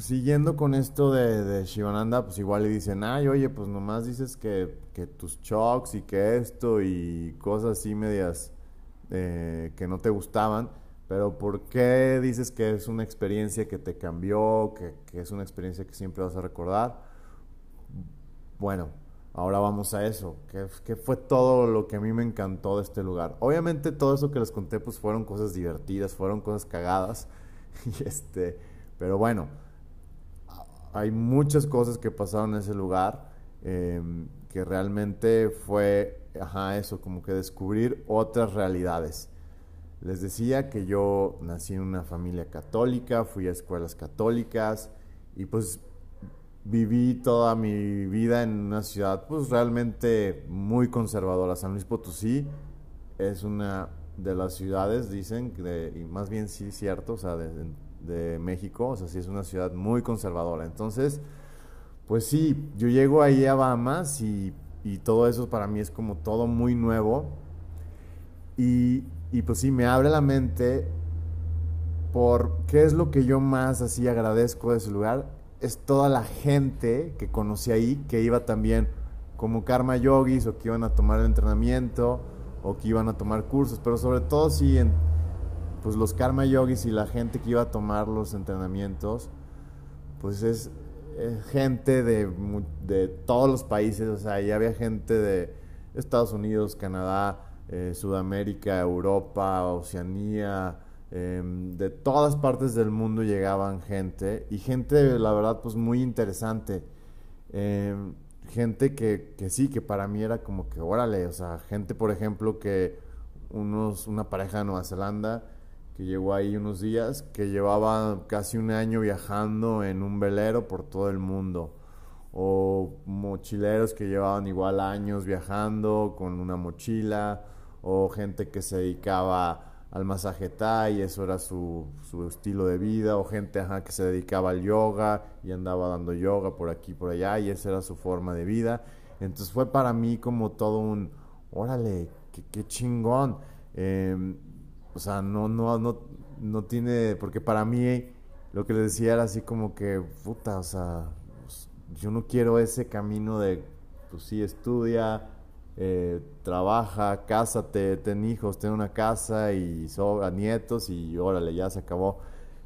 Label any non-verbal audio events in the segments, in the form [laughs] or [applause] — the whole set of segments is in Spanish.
siguiendo con esto de, de Shivananda, pues igual le dicen, ay, oye, pues nomás dices que, que tus shocks y que esto y cosas así medias eh, que no te gustaban, pero ¿por qué dices que es una experiencia que te cambió, que, que es una experiencia que siempre vas a recordar? Bueno, ahora vamos a eso. ¿Qué, ¿Qué, fue todo lo que a mí me encantó de este lugar? Obviamente todo eso que les conté pues fueron cosas divertidas, fueron cosas cagadas. [laughs] y este, pero bueno, hay muchas cosas que pasaron en ese lugar eh, que realmente fue, ajá, eso, como que descubrir otras realidades. Les decía que yo nací en una familia católica, fui a escuelas católicas y pues viví toda mi vida en una ciudad pues realmente muy conservadora. San Luis Potosí es una de las ciudades, dicen, de, y más bien sí cierto, o sea, de, de México, o sea, sí es una ciudad muy conservadora. Entonces, pues sí, yo llego ahí a Bahamas y, y todo eso para mí es como todo muy nuevo. Y, y, pues sí, me abre la mente por qué es lo que yo más así agradezco de ese lugar. Es toda la gente que conocí ahí, que iba también como karma yogis o que iban a tomar el entrenamiento o que iban a tomar cursos, pero sobre todo sí en, pues los karma yogis y la gente que iba a tomar los entrenamientos, pues es, gente de, de, todos los países, o sea, ya había gente de Estados Unidos, Canadá, eh, Sudamérica, Europa, Oceanía, eh, de todas partes del mundo llegaban gente y gente, la verdad, pues muy interesante. Eh, gente que, que sí, que para mí era como que, órale, o sea, gente, por ejemplo, que unos, una pareja de Nueva Zelanda, llegó ahí unos días, que llevaba casi un año viajando en un velero por todo el mundo. O mochileros que llevaban igual años viajando con una mochila. O gente que se dedicaba al masaje Thai, eso era su, su estilo de vida. O gente ajá, que se dedicaba al yoga y andaba dando yoga por aquí por allá y esa era su forma de vida. Entonces fue para mí como todo un, órale, qué, qué chingón. Eh, o sea, no, no, no, no tiene, porque para mí lo que les decía era así como que, puta, o sea, yo no quiero ese camino de, pues sí, estudia, eh, trabaja, cásate, ten hijos, ten una casa y sobra nietos y órale, ya se acabó.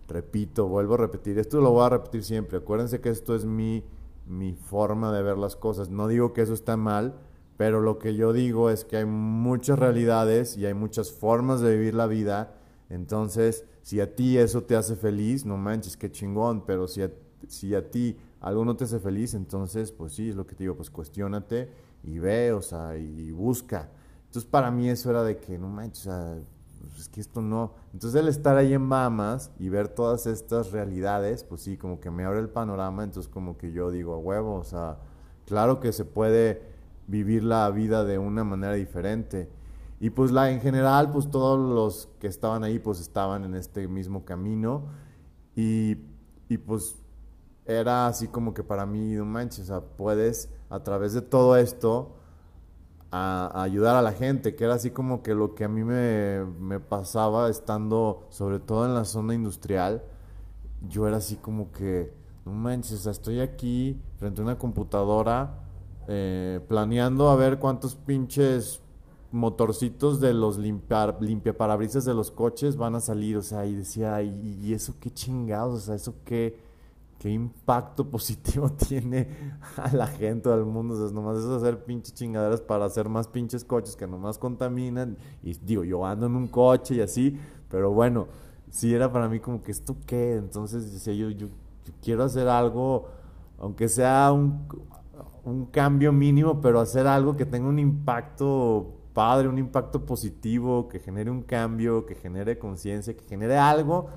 Repito, vuelvo a repetir, esto lo voy a repetir siempre, acuérdense que esto es mi, mi forma de ver las cosas, no digo que eso está mal, pero lo que yo digo es que hay muchas realidades y hay muchas formas de vivir la vida. Entonces, si a ti eso te hace feliz, no manches, qué chingón. Pero si a, si a ti algo no te hace feliz, entonces, pues sí, es lo que te digo, pues cuestionate y ve, o sea, y busca. Entonces, para mí eso era de que, no manches, o sea, pues es que esto no. Entonces, el estar ahí en Bahamas y ver todas estas realidades, pues sí, como que me abre el panorama. Entonces, como que yo digo, a huevo, o sea, claro que se puede vivir la vida de una manera diferente. Y pues la en general, pues todos los que estaban ahí pues estaban en este mismo camino y, y pues era así como que para mí, no manches, o sea, puedes a través de todo esto ayudar a la gente, que era así como que lo que a mí me, me pasaba estando sobre todo en la zona industrial, yo era así como que, no manches, o sea, estoy aquí frente a una computadora eh, planeando a ver cuántos pinches motorcitos de los limpiar, limpia parabrisas de los coches van a salir, o sea, y decía, ¿y, eso qué chingados? O sea, eso qué, qué impacto [laughs] positivo tiene a la gente, al mundo, o sea, nomás es hacer pinches chingaderas para hacer más pinches coches que nomás contaminan, y digo, yo ando en un coche y así, pero bueno, sí era para mí como que esto qué, entonces decía yo, yo quiero hacer algo, aunque sea un un cambio mínimo, pero hacer algo que tenga un impacto padre, un impacto positivo, que genere un cambio, que genere conciencia, que genere algo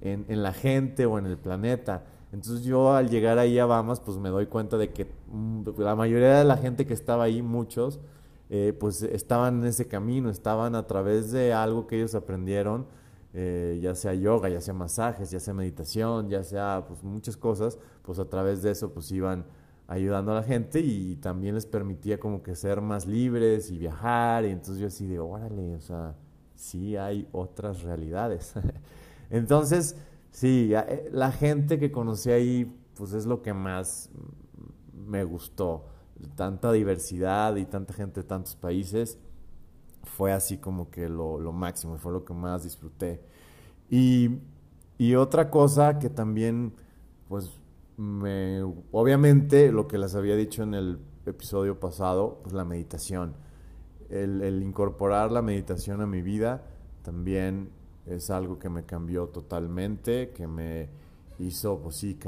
en, en, la gente o en el planeta. Entonces yo al llegar ahí a Bahamas, pues me doy cuenta de que la mayoría de la gente que estaba ahí, muchos, eh, pues estaban en ese camino, estaban a través de algo que ellos aprendieron, eh, ya sea yoga, ya sea masajes, ya sea meditación, ya sea pues muchas cosas, pues a través de eso pues iban ayudando a la gente y también les permitía como que ser más libres y viajar. Y entonces yo así de, órale, o sea, sí hay otras realidades. [laughs] entonces, Sí, eh, la gente que conocí ahí, pues es lo que más me gustó. Tanta diversidad y tanta gente de tantos países fue así como que lo, lo máximo, fue lo que más disfruté. Y, y otra cosa que también, pues, me, obviamente lo que les había dicho en el episodio pasado, pues la meditación. El, incorporar la meditación a mi vida también es algo que me cambió totalmente, que me hizo, pues sí,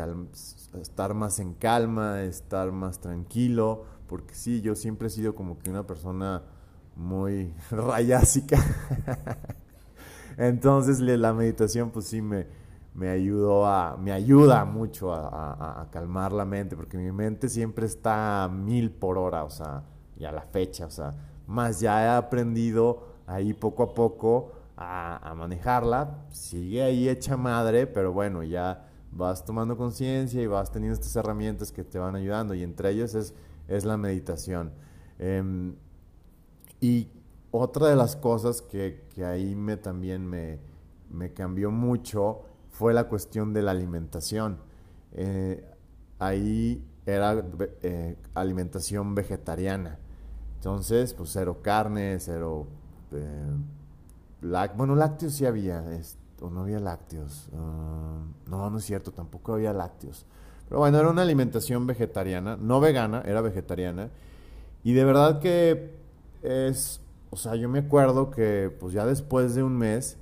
estar más en calma, estar más tranquilo, porque sí, yo siempre he sido como que una persona muy [laughs] rayásica. [laughs] Entonces la meditación pues sí me, me ayudó a, me ayuda mucho a, calmar la mente, porque mi mente siempre está a mil por hora, o sea, y a la fecha, o sea, más ya he aprendido ahí poco a poco a, manejarla, sigue ahí hecha madre, pero bueno, ya vas tomando conciencia y vas teniendo estas herramientas que te van ayudando, y entre ellas es, es la meditación. Em, y otra de las cosas que, que ahí me, también me, me, cambió mucho fue la cuestión de la alimentación. Eh, ahí era eh, alimentación vegetariana. Entonces, pues cero carne, cero... Eh, bueno, lácteos sí había, o no había lácteos. Ah, no, no es cierto, tampoco había lácteos. Pero bueno, era una alimentación vegetariana, no vegana, era vegetariana. Y de verdad que es, o sea, yo me acuerdo que pues ya después de un mes,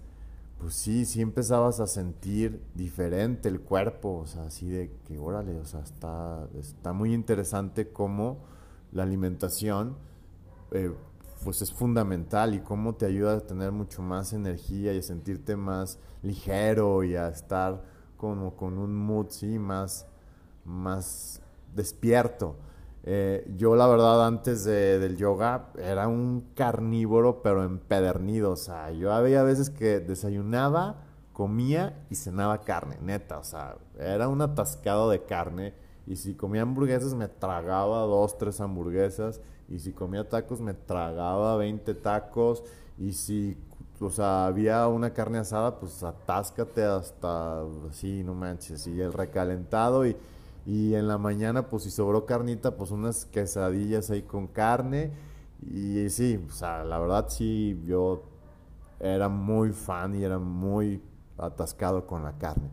pues sí, sí empezabas a sentir diferente el cuerpo, o sea, así de que, órale, o sea, está, está muy interesante cómo la alimentación, eh, pues es fundamental y cómo te ayuda a tener mucho más energía y a sentirte más ligero y a estar como con un mood, sí, más, más despierto. Eh, yo la verdad antes del yoga era un carnívoro pero empedernido, o sea, yo había veces que desayunaba, comía y cenaba carne, neta, o sea, era un atascado de carne. Y si comía hamburguesas me tragaba dos, tres hamburguesas. Y si comía tacos me tragaba 20 tacos. Y si, o sea, había una carne asada, pues atáscate hasta, así, no manches, y el recalentado. Y y en la mañana, pues si sobró carnita, pues unas quesadillas ahí con carne. Y sí, la verdad sí, yo era muy fan y era muy atascado con la carne.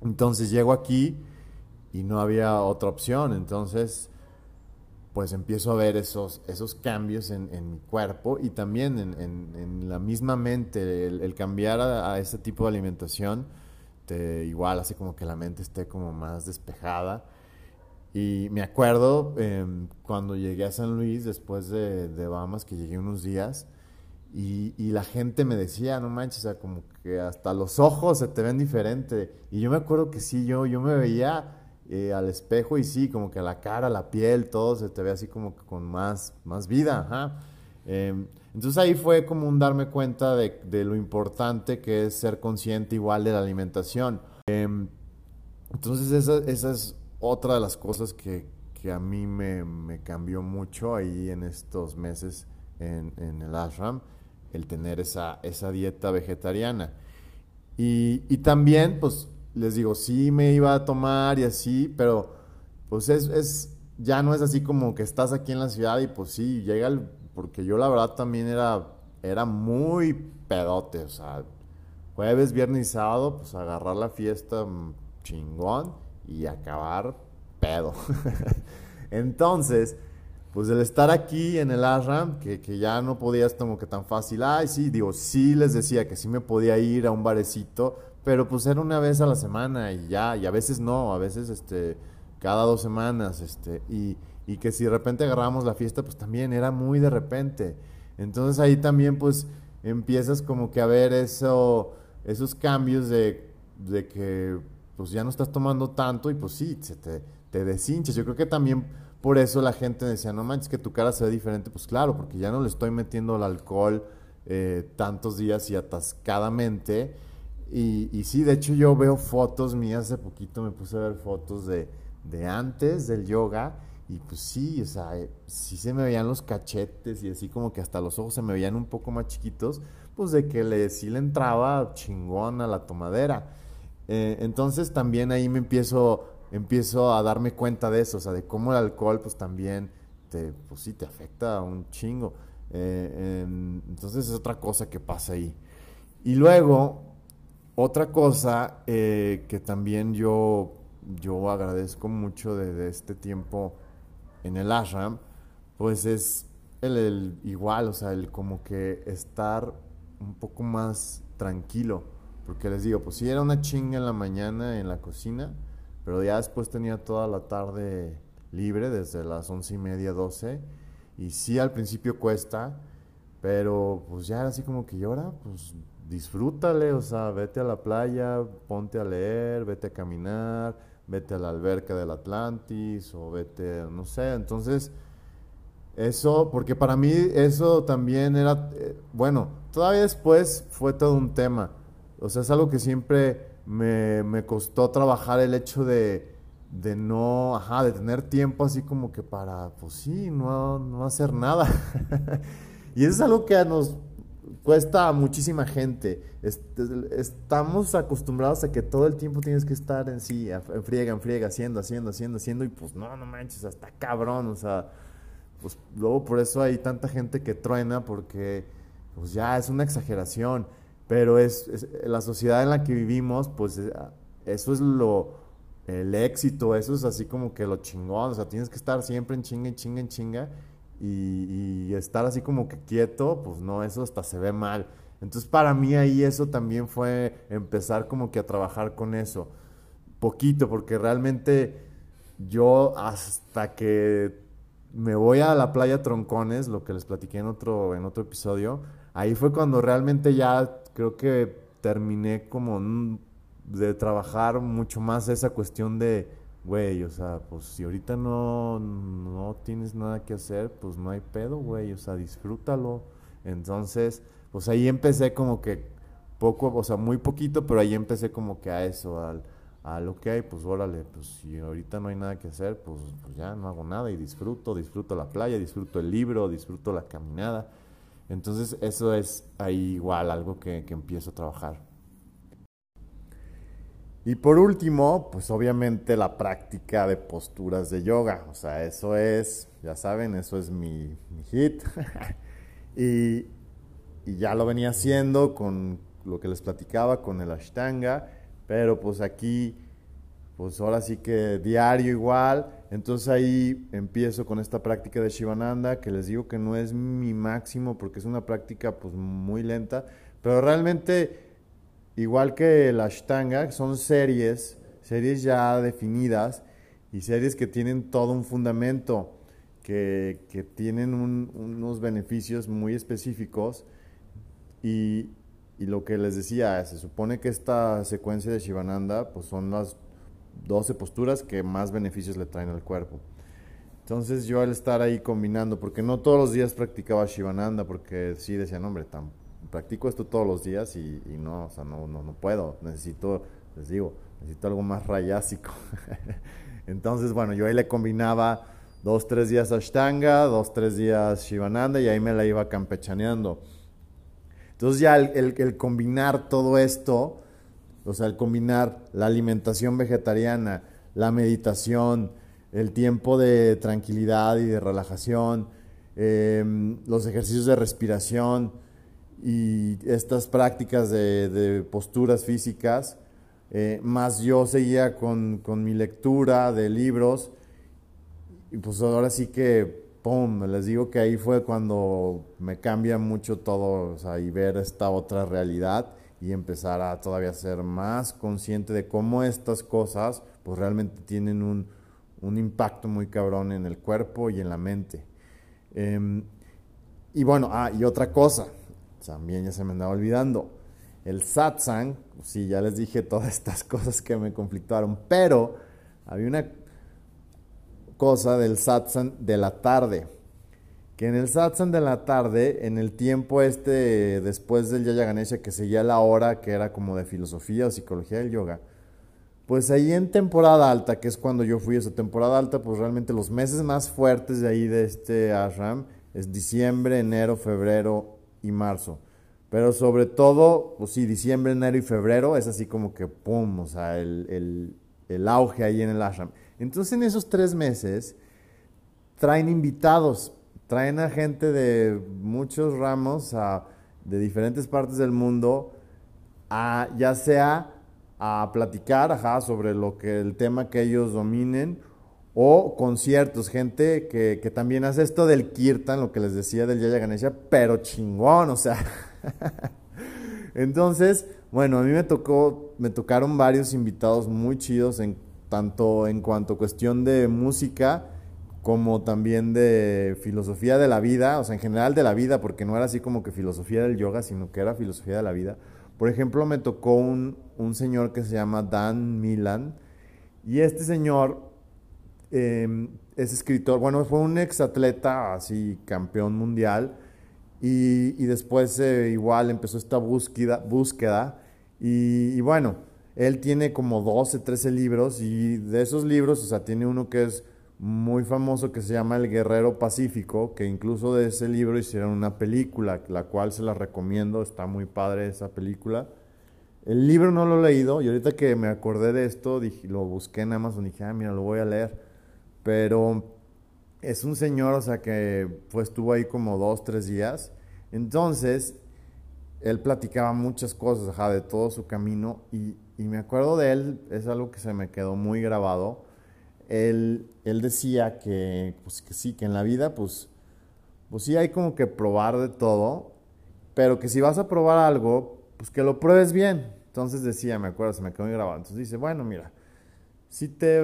Entonces llego aquí y no había otra opción. Entonces, pues empiezo a ver esos, esos cambios en, mi cuerpo y también en, la misma mente, el, cambiar a, a, ese tipo de alimentación igual hace como que la mente esté como más despejada. Y me acuerdo em, cuando llegué a San Luis después de, de Bahamas, que llegué unos días, y, y, la gente me decía, no manches, o sea, como que hasta los ojos se te ven diferente. Y yo me acuerdo que sí, yo, yo me veía eh, al espejo y sí, como que la cara, la piel, todo se te ve así como que con más, más vida. Ajá. Em, entonces ahí fue como un darme cuenta de, lo importante que es ser consciente igual de la alimentación. Em, entonces esa, es otra de las cosas que, a mí me, cambió mucho ahí en estos meses en, el ashram, el tener esa, esa dieta vegetariana. Y, también, pues, les digo, sí me iba a tomar y así, pero pues es, es, ya no es así como que estás aquí en la ciudad y pues sí, llega el porque yo la verdad también era, era muy pedote, o sea, jueves, viernes y sábado, pues agarrar la fiesta mm, chingón y acabar pedo. [laughs] Entonces, pues el estar aquí en el ashram, que, que, ya no podías como que tan fácil, ay, sí, digo, sí les decía que sí me podía ir a un barecito, pero pues era una vez a la semana y ya, y a veces no, a veces este, cada dos semanas, este, y y que si de repente agarramos la fiesta, pues también era muy de repente. Entonces ahí también pues empiezas como que a ver eso, esos cambios de, de que pues ya no estás tomando tanto y pues sí, se te, te deshinchas. Yo creo que también por eso la gente decía, no manches que tu cara se ve diferente, pues claro, porque ya no le estoy metiendo el alcohol eh, tantos días y atascadamente. Y, y, sí, de hecho yo veo fotos mías, hace poquito me puse a ver fotos de, de antes del yoga y pues sí, o sea, eh, sí se me veían los cachetes y así como que hasta los ojos se me veían un poco más chiquitos, pues de que le, sí le entraba chingón a la tomadera. Eh, entonces también ahí me empiezo, empiezo a darme cuenta de eso, o sea, de cómo el alcohol pues también te, pues sí, te afecta un chingo. Eh, entonces es otra cosa que pasa ahí. Y luego, otra cosa que también yo, yo agradezco mucho de, este tiempo en el ashram, pues es el, el, igual, o sea, el como que estar un poco más tranquilo. Porque les digo, pues sí era una chinga en la mañana en la cocina, pero ya después tenía toda la tarde libre, desde las once y media, doce. Y sí al principio cuesta, pero pues ya era así como que llora, pues disfrútale, o sea, vete a la playa, ponte a leer, vete a caminar, vete a la alberca del Atlantis o vete, no sé, entonces eso, porque para mí eso también era, eh, bueno, todavía después fue todo un tema, o sea, es algo que siempre me, me costó trabajar el hecho de, de no, ajá, de tener tiempo así como que para, pues sí, no, no hacer nada. [laughs] y eso es algo que nos cuesta a muchísima gente. estamos acostumbrados a que todo el tiempo tienes que estar en sí, en friega, en friega, haciendo, haciendo, haciendo, haciendo, y pues no, no manches, hasta cabrón, o sea, pues luego por eso hay tanta gente que truena, porque pues ya es una exageración, pero es, la sociedad en la que vivimos, pues eh, eso es lo, el éxito, eso es así como que lo chingón, o sea, tienes que estar siempre en chinga, en chinga, en chinga, y, estar así como que quieto, pues no, eso hasta se ve mal. Entonces para mí ahí eso también fue empezar como que a trabajar con eso, poquito, porque realmente yo hasta que me voy a la playa Troncones, lo que les platiqué en otro, en otro episodio, ahí fue cuando realmente ya creo que terminé como de trabajar mucho más esa cuestión de güey, o sea, pues si ahorita no, no tienes nada que hacer, pues no hay pedo, güey, o sea, disfrútalo. Entonces, pues ahí empecé como que poco, o sea, muy poquito, pero ahí empecé como que a eso, al, a lo que hay, pues órale, pues si ahorita no hay nada que hacer, pues, pues ya no hago nada y disfruto, disfruto la playa, disfruto el libro, disfruto la caminada. Entonces, eso es ahí igual algo que, que empiezo a trabajar. Y por último, pues obviamente la práctica de posturas de yoga. O sea, eso es, ya saben, eso es mi, hit. [laughs] y, ya lo venía haciendo con lo que les platicaba, con el ashtanga. Pero pues aquí, pues ahora sí que diario igual. Entonces ahí empiezo con esta práctica de Shivananda, que les digo que no es mi máximo porque es una práctica pues muy lenta. Pero realmente igual que la Ashtanga, son series, series ya definidas y series que tienen todo un fundamento, que, tienen unos beneficios muy específicos y, lo que les decía, se supone que esta secuencia de Shivananda pues son las 12 posturas que más beneficios le traen al cuerpo. Entonces yo al estar ahí combinando, porque no todos los días practicaba Shivananda, porque sí decía, no hombre, tan practico esto todos los días y, no, o sea, no, no, no, puedo. Necesito, les digo, necesito algo más rayásico. [laughs] Entonces, bueno, yo ahí le combinaba dos, tres días Ashtanga, dos, tres días Shivananda y ahí me la iba campechaneando. Entonces ya el, combinar todo esto, o sea, el combinar la alimentación vegetariana, la meditación, el tiempo de tranquilidad y de relajación, em, los ejercicios de respiración, y estas prácticas de, posturas físicas, eh, más yo seguía con, mi lectura de libros y pues ahora sí que, ¡pum!, les digo que ahí fue cuando me cambia mucho todo, o sea, y ver esta otra realidad y empezar a todavía ser más consciente de cómo estas cosas pues realmente tienen un, impacto muy cabrón en el cuerpo y en la mente. Em, y bueno, ah, y otra cosa, también ya se me andaba olvidando. El satsang, sí, ya les dije [laughs] todas estas cosas que me conflictuaron, pero había una cosa del satsang de la tarde. Que en el satsang de la tarde, en el tiempo este después del Yaya Ganesha, que seguía la hora que era como de filosofía o psicología del yoga, pues ahí en temporada alta, que es cuando yo fui a esa temporada alta, pues realmente los meses más fuertes de ahí de este ashram es diciembre, enero, febrero y marzo. Pero sobre todo, pues sí, diciembre, enero y febrero es así como que pum, o sea, el, el, el auge ahí en el ashram. Entonces en esos tres meses traen invitados, traen a gente de muchos ramos, de diferentes partes del mundo, a, ya sea a platicar ajá, sobre lo que el tema que ellos dominen o conciertos, gente que, que, también hace esto del kirtan, lo que les decía del Yaya Ganesha, pero chingón, o sea. [laughs] Entonces, bueno, a mí me tocó, me tocaron varios invitados muy chidos, en, tanto en cuanto a cuestión de música, como también de filosofía de la vida, o sea, en general de la vida, porque no era así como que filosofía del yoga, sino que era filosofía de la vida. Por ejemplo, me tocó un, un señor que se llama Dan Milan, y este señor eh, es escritor, bueno, fue un ex atleta, así campeón mundial, y, y después eh, igual empezó esta búsqueda, búsqueda y, y, bueno, él tiene como 12, 13 libros, y de esos libros, o sea, tiene uno que es muy famoso que se llama El Guerrero Pacífico, que incluso de ese libro hicieron una película, la cual se la recomiendo, está muy padre esa película. El libro no lo he leído y ahorita que me acordé de esto, dije, lo busqué en Amazon y dije, ah, mira, lo voy a leer. Pero es un señor, o sea, que pues estuvo ahí como dos, tres días. Entonces, él platicaba muchas cosas, ajá, de todo su camino y, y, me acuerdo de él, es algo que se me quedó muy grabado. Él, él decía que, pues que sí, que en la vida, pues, pues sí hay como que probar de todo, pero que si vas a probar algo, pues que lo pruebes bien. Entonces decía, me acuerdo, se me quedó muy grabado. Entonces dice, bueno, mira, si te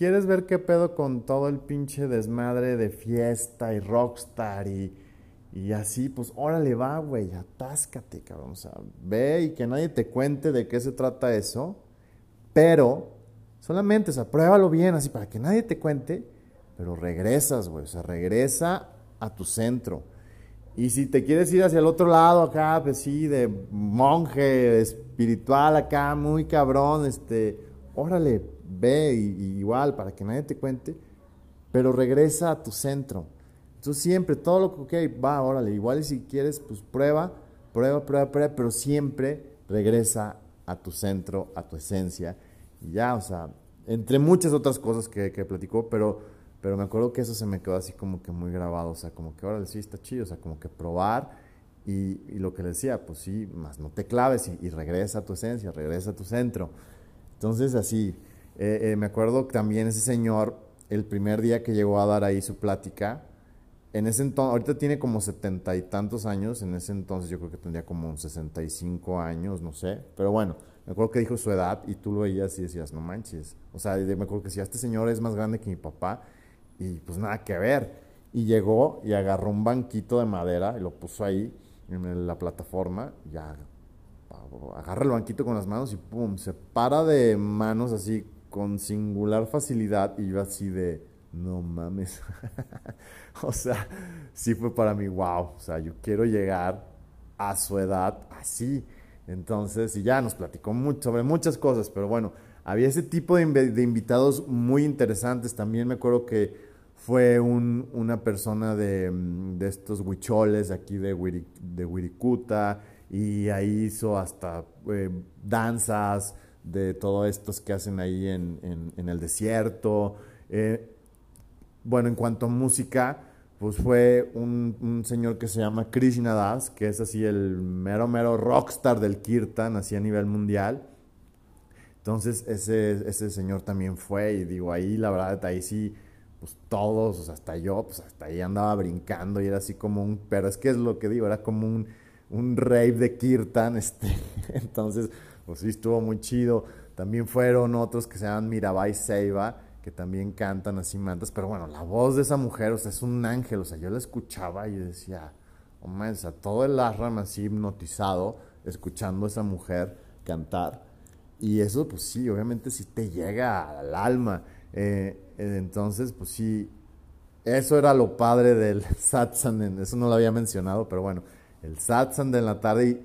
¿Quieres ver qué pedo con todo el pinche desmadre de fiesta y rockstar y, y así? Pues órale, va, güey, atáscate, cabrón. O sea, ve y que nadie te cuente de qué se trata eso, pero solamente, o sea, pruébalo bien, así, para que nadie te cuente, pero regresas, güey, o sea, regresa a tu centro. Y si te quieres ir hacia el otro lado acá, pues sí, de monje espiritual acá, muy cabrón, este, órale, ve y, igual para que nadie te cuente, pero regresa a tu centro. Entonces siempre, todo lo que, ok, va, órale, igual y si quieres, pues prueba, prueba, prueba, prueba, pero siempre regresa a tu centro, a tu esencia. Y ya, o sea, entre muchas otras cosas que, que platicó, pero, pero me acuerdo que eso se me quedó así como que muy grabado, o sea, como que órale, sí está chido, o sea, como que probar. Y, y lo que le decía, pues sí, más no te claves y, y regresa a tu esencia, regresa a tu centro. Entonces así, eh, eh, me acuerdo también ese señor, el primer día que llegó a dar ahí su plática, en ese entonces, ahorita tiene como setenta y tantos años, en ese entonces yo creo que tendría como 65 años, no sé, pero bueno, me acuerdo que dijo su edad y tú lo veías y decías, no manches, o sea, me acuerdo que decía, este señor es más grande que mi papá y pues nada que ver. Y llegó y agarró un banquito de madera y lo puso ahí en la plataforma, ya agarra el banquito con las manos y pum, se para de manos así con singular facilidad y yo así de, no mames. [laughs] o sea, sí fue para mí, wow, o sea, yo quiero llegar a su edad así. Entonces, y ya nos platicó mucho, sobre muchas cosas, pero bueno, había ese tipo de, invitados muy interesantes. También me acuerdo que fue un, una persona de, de, estos huicholes aquí de, de Wirikuta y ahí hizo hasta eh, danzas, de todos estos que hacen ahí en, en, el desierto. Eh, bueno, en cuanto a música, pues fue un, un, señor que se llama Krishna Das, que es así el mero, mero rockstar del kirtan, así a nivel mundial. Entonces ese, ese señor también fue y digo, ahí la verdad, ahí sí, pues todos, o sea, hasta yo, pues hasta ahí andaba brincando y era así como un, pero es que es lo que digo, era como un, un de kirtan, [laughs] este, entonces pues sí, estuvo muy chido. También fueron otros que se llaman Mirabai Seiba, que también cantan así mantas, pero bueno, la voz de esa mujer, o sea, es un ángel, o sea, yo la escuchaba y decía, oh o sea, todo el ashram así hipnotizado, escuchando esa mujer cantar. Y eso, pues sí, obviamente sí te llega al alma. Eh, eh, entonces, pues sí, eso era lo padre del [laughs] satsang, eso no lo había mencionado, pero bueno, el satsang de la tarde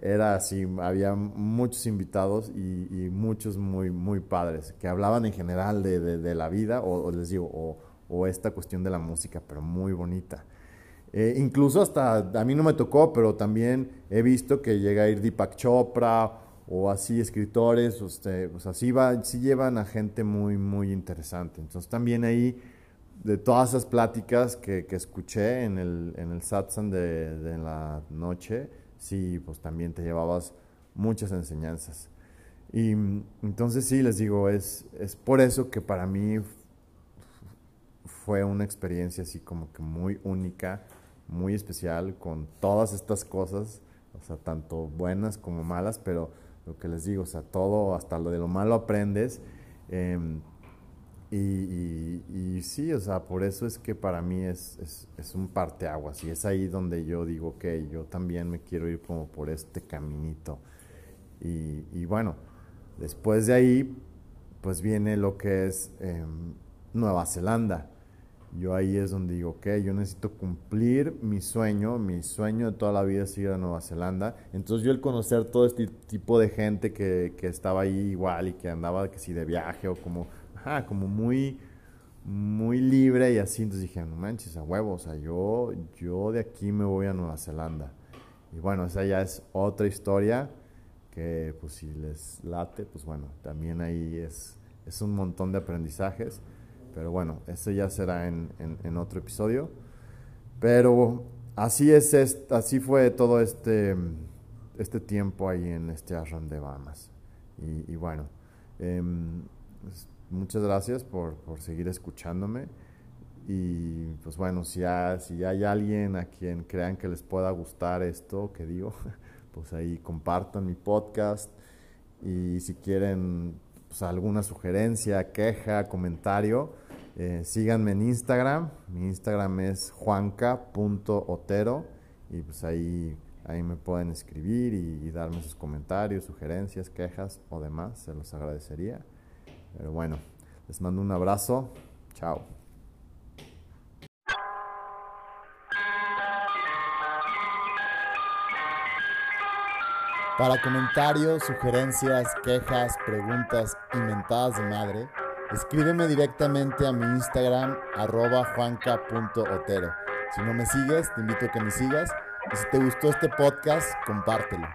era así, había muchos invitados y, muchos muy, muy padres, que hablaban en general de, de, la vida, o, les digo, o, o, esta cuestión de la música, pero muy bonita. Eh, incluso hasta, a mí no me tocó, pero también he visto que llega a ir Deepak Chopra o así escritores, usted, pues así va, sí llevan a gente muy, muy interesante. Entonces también ahí, de todas esas pláticas que, que escuché en el, en el satsang de, de la noche, sí, pues también te llevabas muchas enseñanzas. Y entonces sí, les digo, es, es por eso que para mí fue una experiencia así como que muy única, muy especial, con todas estas cosas, o sea, tanto buenas como malas, pero lo que les digo, o sea, todo, hasta lo de lo malo aprendes. Em, y, y, sí, o sea, por eso es que para mí es, es, es, un parteaguas y es ahí donde yo digo, que yo también me quiero ir como por este caminito. Y, y bueno, después de ahí, pues viene lo que es eh, Nueva Zelanda. Yo ahí es donde digo, ok, yo necesito cumplir mi sueño, mi sueño de toda la vida es ir a Nueva Zelanda. Entonces yo el conocer todo este tipo de gente que, que estaba ahí igual y que andaba que si de viaje o como, ajá, como muy, muy libre y así, entonces dije, no manches, a huevo, o sea, yo, yo de aquí me voy a Nueva Zelanda. Y bueno, esa ya es otra historia que pues si les late, pues bueno, también ahí es, es un montón de aprendizajes. Pero bueno, ese ya será en, en, otro episodio. Pero así es, así fue todo este, este tiempo ahí en este ashram de Bahamas. Y, bueno, em, pues, muchas gracias por, por, seguir escuchándome. Y pues bueno, si, si hay alguien a quien crean que les pueda gustar esto que digo, [laughs] pues ahí compartan mi podcast. Y si quieren pues, alguna sugerencia, queja, comentario, eh, síganme en Instagram. Mi Instagram es juanca.otero y pues ahí, ahí me pueden escribir y, darme sus comentarios, sugerencias, quejas o demás. Se los agradecería. Pero bueno, les mando un abrazo. Chao. Para comentarios, sugerencias, quejas, preguntas y mentadas de madre, escríbeme directamente a mi Instagram arroba juanca.otero. Si no me sigues, te invito a que me sigas y si te gustó este podcast, compártelo.